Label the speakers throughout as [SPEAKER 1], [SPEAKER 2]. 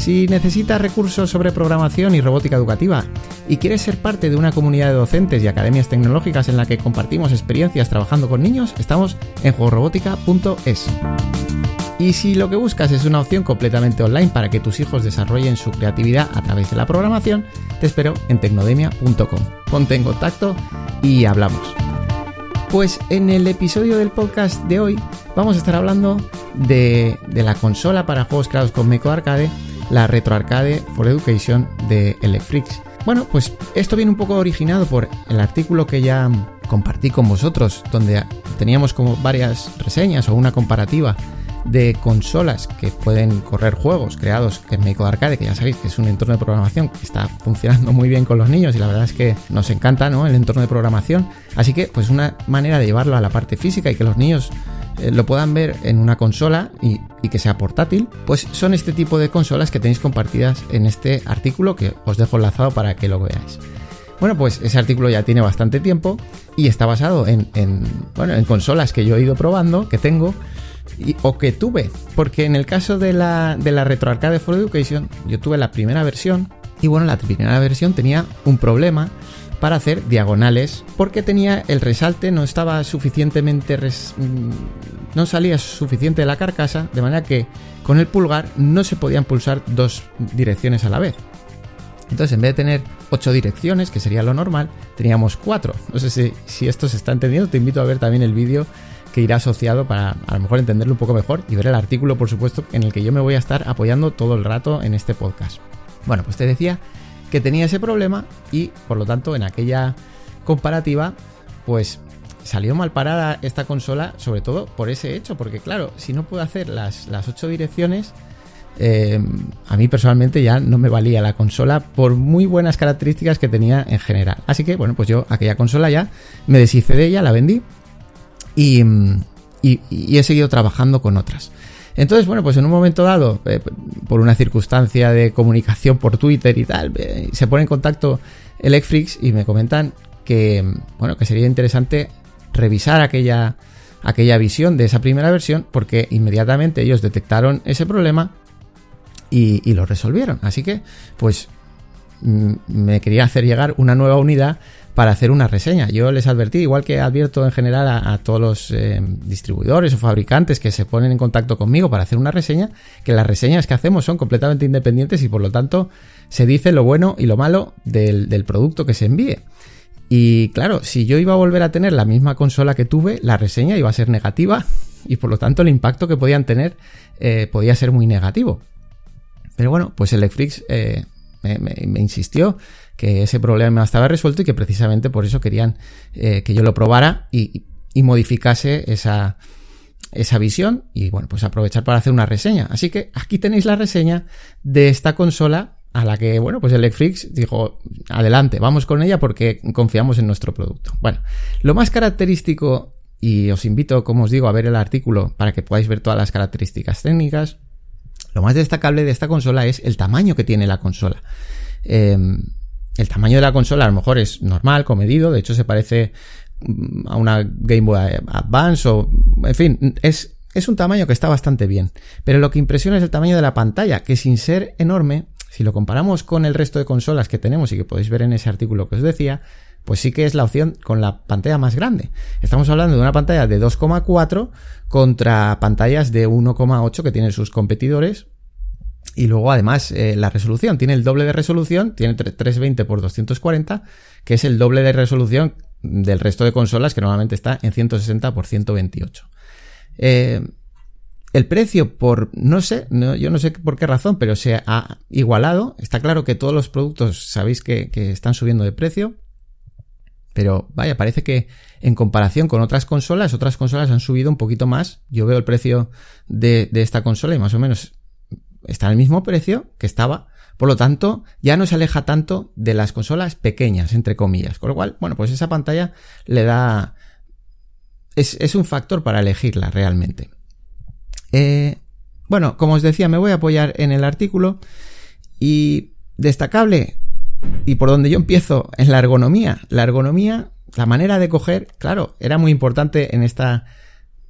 [SPEAKER 1] Si necesitas recursos sobre programación y robótica educativa y quieres ser parte de una comunidad de docentes y academias tecnológicas en la que compartimos experiencias trabajando con niños, estamos en juegorobótica.es. Y si lo que buscas es una opción completamente online para que tus hijos desarrollen su creatividad a través de la programación, te espero en tecnodemia.com. Ponte en contacto y hablamos. Pues en el episodio del podcast de hoy vamos a estar hablando de, la consola para juegos creados con Meco Arcade, la Retro Arcade for Education de Electrix. Bueno, pues esto viene un poco originado por el artículo que ya compartí con vosotros, donde teníamos como varias reseñas o una comparativa de consolas que pueden correr juegos creados en Meiko Arcade, que ya sabéis que es un entorno de programación que está funcionando muy bien con los niños y la verdad es que nos encanta ¿no? el entorno de programación. Así que, pues una manera de llevarlo a la parte física y que los niños lo puedan ver en una consola y, que sea portátil, pues son este tipo de consolas que tenéis compartidas en este artículo que os dejo enlazado para que lo veáis. Bueno, pues ese artículo ya tiene bastante tiempo y está basado en, en, bueno, en consolas que yo he ido probando, que tengo, o que tuve. Porque en el caso de la, de la RetroArcade for Education, yo tuve la primera versión. Y bueno, la primera versión tenía un problema para hacer diagonales. Porque tenía el resalte, no estaba suficientemente. Mm, no salía suficiente de la carcasa. De manera que con el pulgar no se podían pulsar dos direcciones a la vez. Entonces, en vez de tener ocho direcciones, que sería lo normal, teníamos cuatro. No sé si, si esto se está entendiendo. Te invito a ver también el vídeo que irá asociado para a lo mejor entenderlo un poco mejor y ver el artículo, por supuesto, en el que yo me voy a estar apoyando todo el rato en este podcast. Bueno, pues te decía que tenía ese problema y por lo tanto en aquella comparativa, pues salió mal parada esta consola, sobre todo por ese hecho, porque claro, si no puedo hacer las, las ocho direcciones, eh, a mí personalmente ya no me valía la consola por muy buenas características que tenía en general. Así que bueno, pues yo aquella consola ya me deshice de ella, la vendí y, he seguido trabajando con otras. Entonces, bueno, pues en un momento dado, eh, por una circunstancia de comunicación por Twitter y tal, eh, se pone en contacto Electrix y me comentan que, bueno, que sería interesante revisar aquella, aquella visión de esa primera versión porque inmediatamente ellos detectaron ese problema y, y lo resolvieron. Así que, pues, mm, me quería hacer llegar una nueva unidad para hacer una reseña. Yo les advertí, igual que advierto en general a, todos los eh, distribuidores o fabricantes que se ponen en contacto conmigo para hacer una reseña, que las reseñas que hacemos son completamente independientes y por lo tanto se dice lo bueno y lo malo del, producto que se envíe. Y claro, si yo iba a volver a tener la misma consola que tuve, la reseña iba a ser negativa y por lo tanto el impacto que podían tener eh, podía ser muy negativo. Pero bueno, pues el eh, me, insistió que ese problema estaba resuelto y que precisamente por eso querían eh, que yo lo probara y, modificase esa, esa visión y bueno, pues aprovechar para hacer una reseña. Así que aquí tenéis la reseña de esta consola a la que, bueno, pues Electrix dijo, adelante, vamos con ella porque confiamos en nuestro producto. Bueno, lo más característico, y os invito, como os digo, a ver el artículo para que podáis ver todas las características técnicas, lo más destacable de esta consola es el tamaño que tiene la consola. Em, el tamaño de la consola a lo mejor es normal, comedido, de hecho se parece mm, a una Game Boy Advance o, en fin, es, es un tamaño que está bastante bien. Pero lo que impresiona es el tamaño de la pantalla, que sin ser enorme, si lo comparamos con el resto de consolas que tenemos y que podéis ver en ese artículo que os decía, pues sí que es la opción con la pantalla más grande. Estamos hablando de una pantalla de 2,4 contra pantallas de 1,8 que tienen sus competidores y luego, además, eh, la resolución tiene el doble de resolución, tiene 320 x 240, que es el doble de resolución del resto de consolas, que normalmente está en 160 x 128. el precio, por no sé, yo no sé por qué razón, pero se ha igualado. Está claro que todos los productos sabéis que, están subiendo de precio. Pero vaya, parece que en comparación con otras consolas, otras consolas han subido un poquito más. Yo veo el precio de, esta consola y más o menos está al mismo precio que estaba Por lo tanto, ya no se aleja tanto de las consolas pequeñas, entre comillas. Con lo cual, bueno, pues esa pantalla le da... Es, es un factor para elegirla realmente. Eh, bueno, como os decía, me voy a apoyar en el artículo y destacable y por donde yo empiezo en la ergonomía. La ergonomía, la manera de coger, claro, era muy importante en esta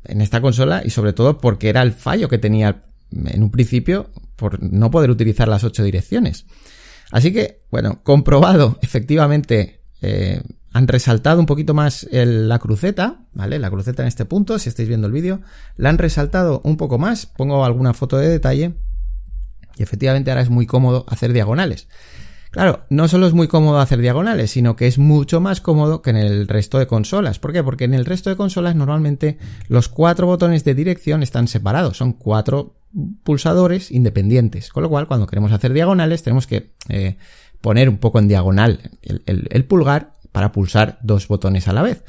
[SPEAKER 1] en esta consola y sobre todo porque era el fallo que tenía en un principio por no poder utilizar las ocho direcciones. Así que, bueno, comprobado, efectivamente, eh, han resaltado un poquito más la cruceta, ¿vale? La cruceta en este punto, si estáis viendo el vídeo, la han resaltado un poco más, pongo alguna foto de detalle y efectivamente ahora es muy cómodo hacer diagonales. Claro, no solo es muy cómodo hacer diagonales, sino que es mucho más cómodo que en el resto de consolas. ¿Por qué? Porque en el resto de consolas normalmente los cuatro botones de dirección están separados, son cuatro pulsadores independientes. Con lo cual, cuando queremos hacer diagonales, tenemos que eh, poner un poco en diagonal el, pulgar para pulsar dos botones a la vez.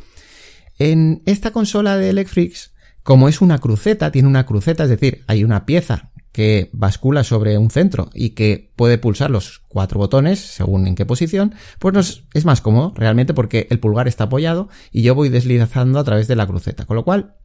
[SPEAKER 1] En esta consola de Electrix, como es una cruceta, tiene una cruceta, es decir, hay una pieza que bascula sobre un centro y que puede pulsar los cuatro botones según en qué posición, pues nos es más cómodo realmente porque el pulgar está apoyado y yo voy deslizando a través de la cruceta. Con lo cual,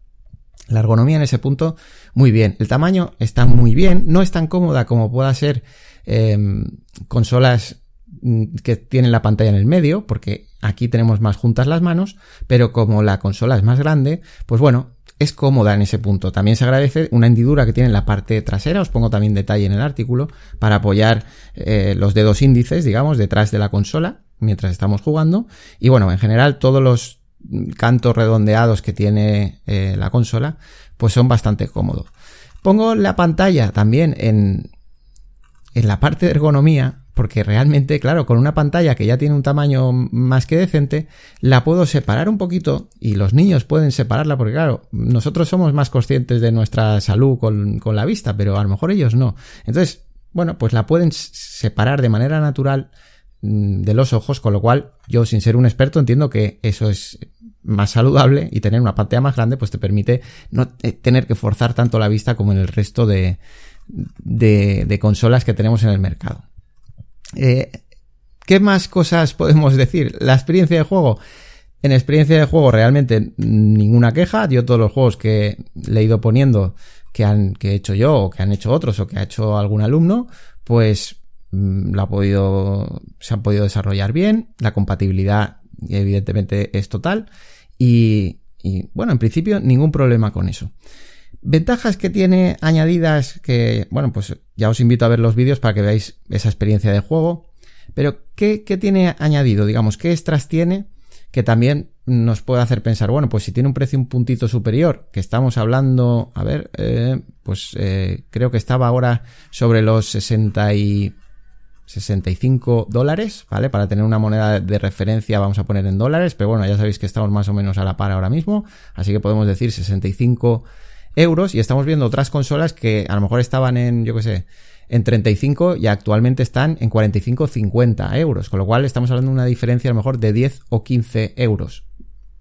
[SPEAKER 1] la ergonomía en ese punto, muy bien. El tamaño está muy bien, no es tan cómoda como pueda ser em, consolas mm, que tienen la pantalla en el medio, porque aquí tenemos más juntas las manos, pero como la consola es más grande, pues bueno, es cómoda en ese punto. También se agradece una hendidura que tiene en la parte trasera, os pongo también detalle en el artículo, para apoyar eh, los dedos índices, digamos, detrás de la consola mientras estamos jugando. Y bueno, en general todos los cantos redondeados que tiene eh, la consola, pues son bastante cómodos. Pongo la pantalla también en, en la parte de ergonomía, porque realmente, claro, con una pantalla que ya tiene un tamaño más que decente, la puedo separar un poquito y los niños pueden separarla, porque claro, nosotros somos más conscientes de nuestra salud con, la vista, pero a lo mejor ellos no. Entonces, bueno, pues la pueden separar de manera natural mm, de los ojos, con lo cual yo sin ser un experto entiendo que eso es más saludable y tener una pantalla más grande pues te permite no eh, tener que forzar tanto la vista como en el resto de, de consolas que tenemos en el mercado. Eh, ¿Qué más cosas podemos decir? La experiencia de juego. En experiencia de juego realmente ninguna queja. Yo todos los juegos que le he ido poniendo que, han, que he hecho yo o que han hecho otros o que ha hecho algún alumno, pues mm, la ha podido, se han podido desarrollar bien. La compatibilidad evidentemente es total. Y, y bueno, en principio ningún problema con eso. Ventajas que tiene añadidas que, bueno, pues ya os invito a ver los vídeos para que veáis esa experiencia de juego. Pero, ¿qué, tiene añadido? Digamos, ¿qué extras tiene? Que también nos puede hacer pensar, bueno, pues si tiene un precio un puntito superior, que estamos hablando, a ver, eh, pues eh, creo que estaba ahora sobre los 60 y 65 dólares, ¿vale? Para tener una moneda de referencia vamos a poner en dólares, pero bueno, ya sabéis que estamos más o menos a la par ahora mismo, así que podemos decir 65 euros y estamos viendo otras consolas que a lo mejor estaban en, yo qué sé, en 35 y actualmente están en 45 50 euros, con lo cual estamos hablando de una diferencia a lo mejor de 10 o 15 euros.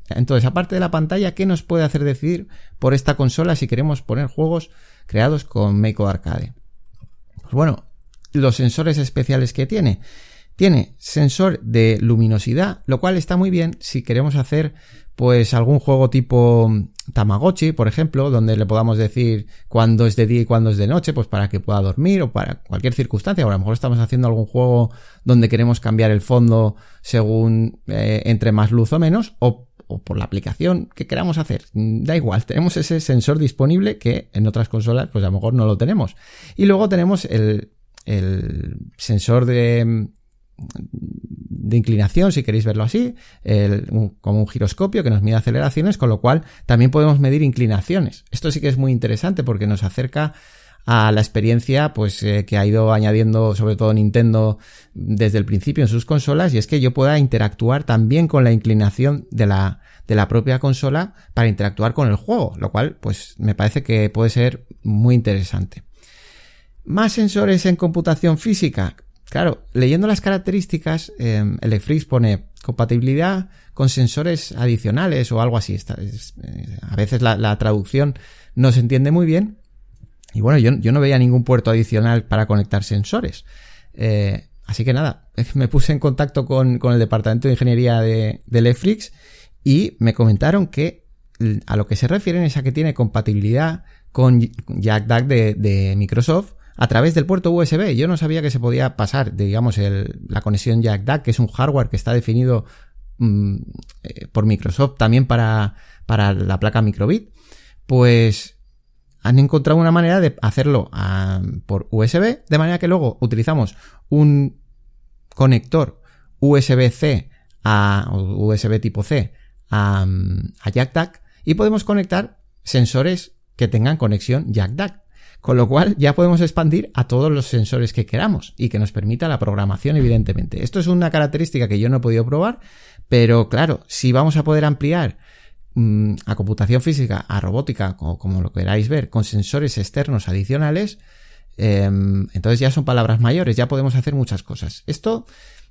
[SPEAKER 1] Entonces, aparte de la pantalla, ¿qué nos puede hacer decidir por esta consola si queremos poner juegos creados con Meiko Arcade? Pues bueno, los sensores especiales que tiene. Tiene sensor de luminosidad, lo cual está muy bien si queremos hacer pues algún juego tipo Tamagotchi, por ejemplo, donde le podamos decir cuándo es de día y cuándo es de noche, pues para que pueda dormir o para cualquier circunstancia. O a lo mejor estamos haciendo algún juego donde queremos cambiar el fondo según eh, entre más luz o menos, o, o, por la aplicación que queramos hacer. Da igual, tenemos ese sensor disponible que en otras consolas, pues a lo mejor no lo tenemos. Y luego tenemos el, el sensor de de inclinación, si queréis verlo así, como un giroscopio que nos mide aceleraciones, con lo cual también podemos medir inclinaciones. Esto sí que es muy interesante porque nos acerca a la experiencia pues eh, que ha ido añadiendo sobre todo Nintendo desde el principio en sus consolas y es que yo pueda interactuar también con la inclinación de la de la propia consola para interactuar con el juego, lo cual pues me parece que puede ser muy interesante. Más sensores en computación física. Claro, leyendo las características, eh, Electrix pone compatibilidad con sensores adicionales o algo así. Eh, a veces la, traducción no se entiende muy bien. Y bueno, yo, no veía ningún puerto adicional para conectar sensores. Eh, así que nada, me puse en contacto con, el departamento de ingeniería de, de y me comentaron que a lo que se refieren es a que tiene compatibilidad con Jack de, de Microsoft a través del puerto USB. Yo no sabía que se podía pasar, digamos, el, la conexión Jack que es un hardware que está definido mm, eh, por Microsoft también para, para la placa microbit. Pues han encontrado una manera de hacerlo ah, por USB, de manera que luego utilizamos un conector USB-C a USB tipo C a, a jack y podemos conectar sensores que tengan conexión jack Con lo cual ya podemos expandir a todos los sensores que queramos y que nos permita la programación, evidentemente. Esto es una característica que yo no he podido probar, pero claro, si vamos a poder ampliar mm, a computación física, a robótica, o como lo queráis ver, con sensores externos adicionales, em, entonces ya son palabras mayores, ya podemos hacer muchas cosas. Esto,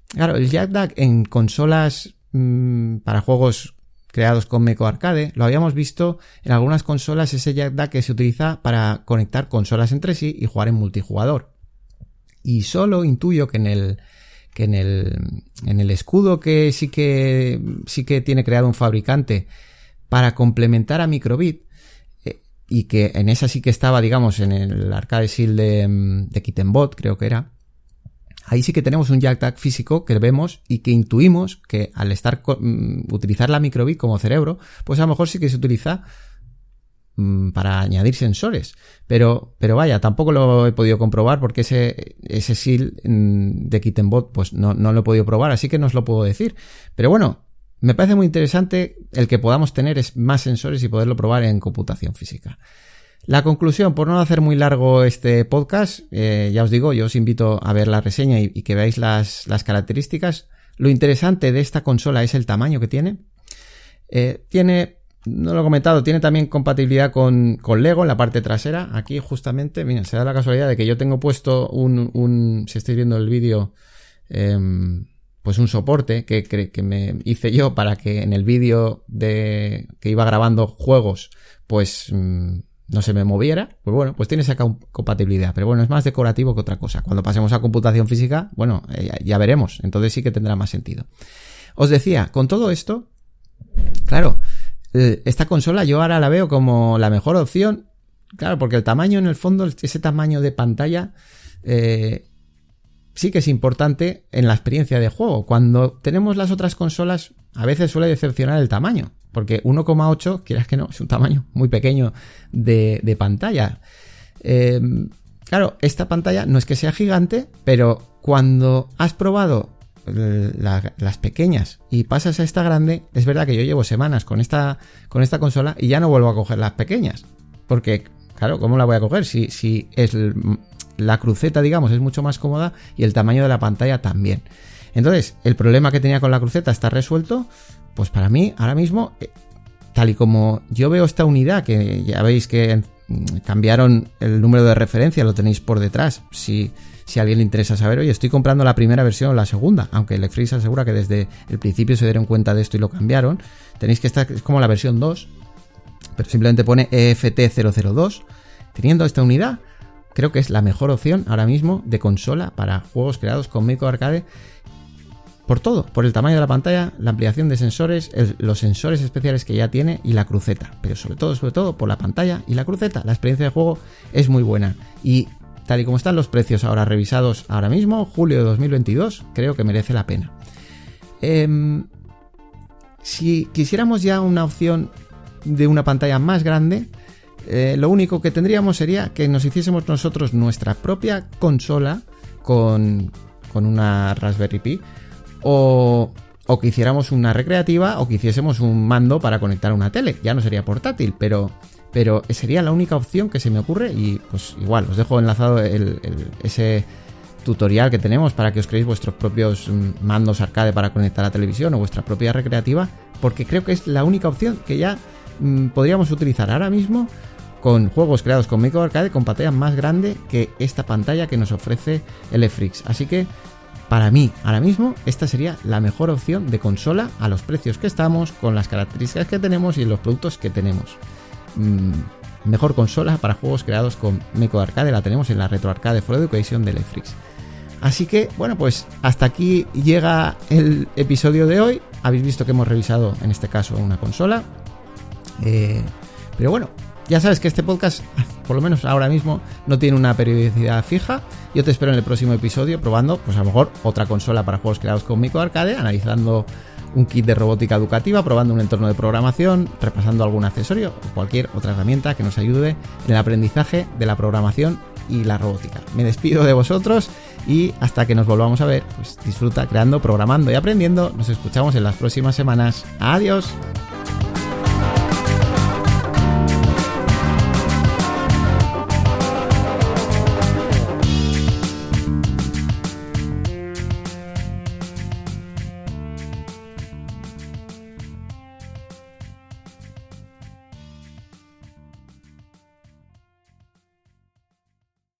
[SPEAKER 1] claro, el jack en consolas mm, para juegos creados con Meco Arcade, lo habíamos visto en algunas consolas ese jack que se utiliza para conectar consolas entre sí y jugar en multijugador. Y solo intuyo que en el que en el, en el escudo que sí que sí que tiene creado un fabricante para complementar a Microbit eh, y que en esa sí que estaba, digamos, en el arcade seal de, de Kittenbot, creo que era, ahí sí que tenemos un jack físico que vemos y que intuimos que al estar mm, utilizar la microbit como cerebro, pues a lo mejor sí que se utiliza mm, para añadir sensores. Pero, pero vaya, tampoco lo he podido comprobar porque ese, ese SIL mm, de Kittenbot pues no, no lo he podido probar, así que no os lo puedo decir. Pero bueno, me parece muy interesante el que podamos tener más sensores y poderlo probar en computación física. La conclusión, por no hacer muy largo este podcast, eh, ya os digo, yo os invito a ver la reseña y, que veáis las, características. Lo interesante de esta consola es el tamaño que tiene. Eh, tiene, no lo he comentado, tiene también compatibilidad con, Lego en la parte trasera. Aquí justamente, mira, se da la casualidad de que yo tengo puesto un, un si estáis viendo el vídeo, em, pues un soporte que, que, me hice yo para que en el vídeo de que iba grabando juegos, pues... Mm, no se me moviera, pues bueno, pues tiene esa compatibilidad. Pero bueno, es más decorativo que otra cosa. Cuando pasemos a computación física, bueno, eh, ya veremos. Entonces sí que tendrá más sentido. Os decía, con todo esto, claro, eh, esta consola yo ahora la veo como la mejor opción. Claro, porque el tamaño en el fondo, ese tamaño de pantalla, eh, sí que es importante en la experiencia de juego. Cuando tenemos las otras consolas, a veces suele decepcionar el tamaño. Porque 1,8, quieras que no, es un tamaño muy pequeño de, pantalla. Em, claro, esta pantalla no es que sea gigante, pero cuando has probado las pequeñas y pasas a esta grande, es verdad que yo llevo semanas con esta, con esta consola y ya no vuelvo a coger las pequeñas. Porque, claro, ¿cómo la voy a coger? Si, si es la cruceta, digamos, es mucho más cómoda y el tamaño de la pantalla también. Entonces, el problema que tenía con la cruceta está resuelto. Pues para mí, ahora mismo, eh, tal y como yo veo esta unidad, que ya veis que mm, cambiaron el número de referencia, lo tenéis por detrás. Si, si a alguien le interesa saber, oye, estoy comprando la primera versión o la segunda, aunque el asegura que desde el principio se dieron cuenta de esto y lo cambiaron. Tenéis que estar, es como la versión 2, pero simplemente pone EFT002. Teniendo esta unidad, creo que es la mejor opción ahora mismo de consola para juegos creados con Micro Arcade por todo, por el tamaño de la pantalla, la ampliación de sensores, los sensores especiales que ya tiene y la cruceta. Pero sobre todo, sobre todo, por la pantalla y la cruceta. La experiencia de juego es muy buena. Y tal y como están los precios ahora revisados ahora mismo, julio de 2022, creo que merece la pena. Em, si quisiéramos ya una opción de una pantalla más grande, eh, lo único que tendríamos sería que nos hiciésemos nosotros nuestra propia consola con, con una Raspberry Pi o, que hiciéramos una recreativa o que hiciésemos un mando para conectar a una tele. Ya no sería portátil, pero, pero sería la única opción que se me ocurre y pues igual, os dejo enlazado ese tutorial que tenemos para que os creéis vuestros propios mm, mandos arcade para conectar a televisión o vuestra propia recreativa, porque creo que es la única opción que ya mm, podríamos utilizar ahora mismo con juegos creados con micro arcade con pantalla más grande que esta pantalla que nos ofrece el Frix. Así que para mí, ahora mismo, esta sería la mejor opción de consola a los precios que estamos, con las características que tenemos y los productos que tenemos. Mm, mejor consola para juegos creados con Meco Arcade la tenemos en la Retro Arcade For Education de Electrix. Así que, bueno, pues hasta aquí llega el episodio de hoy. Habéis visto que hemos revisado, en este caso, una consola. Eh, pero bueno, ya sabes que este podcast, por lo menos ahora mismo, no tiene una periodicidad fija. Yo te espero en el próximo episodio probando, pues a lo mejor, otra consola para juegos creados con Micro Arcade, analizando un kit de robótica educativa, probando un entorno de programación, repasando algún accesorio o cualquier otra herramienta que nos ayude en el aprendizaje de la programación y la robótica. Me despido de vosotros y hasta que nos volvamos a ver, pues disfruta creando, programando y aprendiendo. Nos escuchamos en las próximas semanas. Adiós.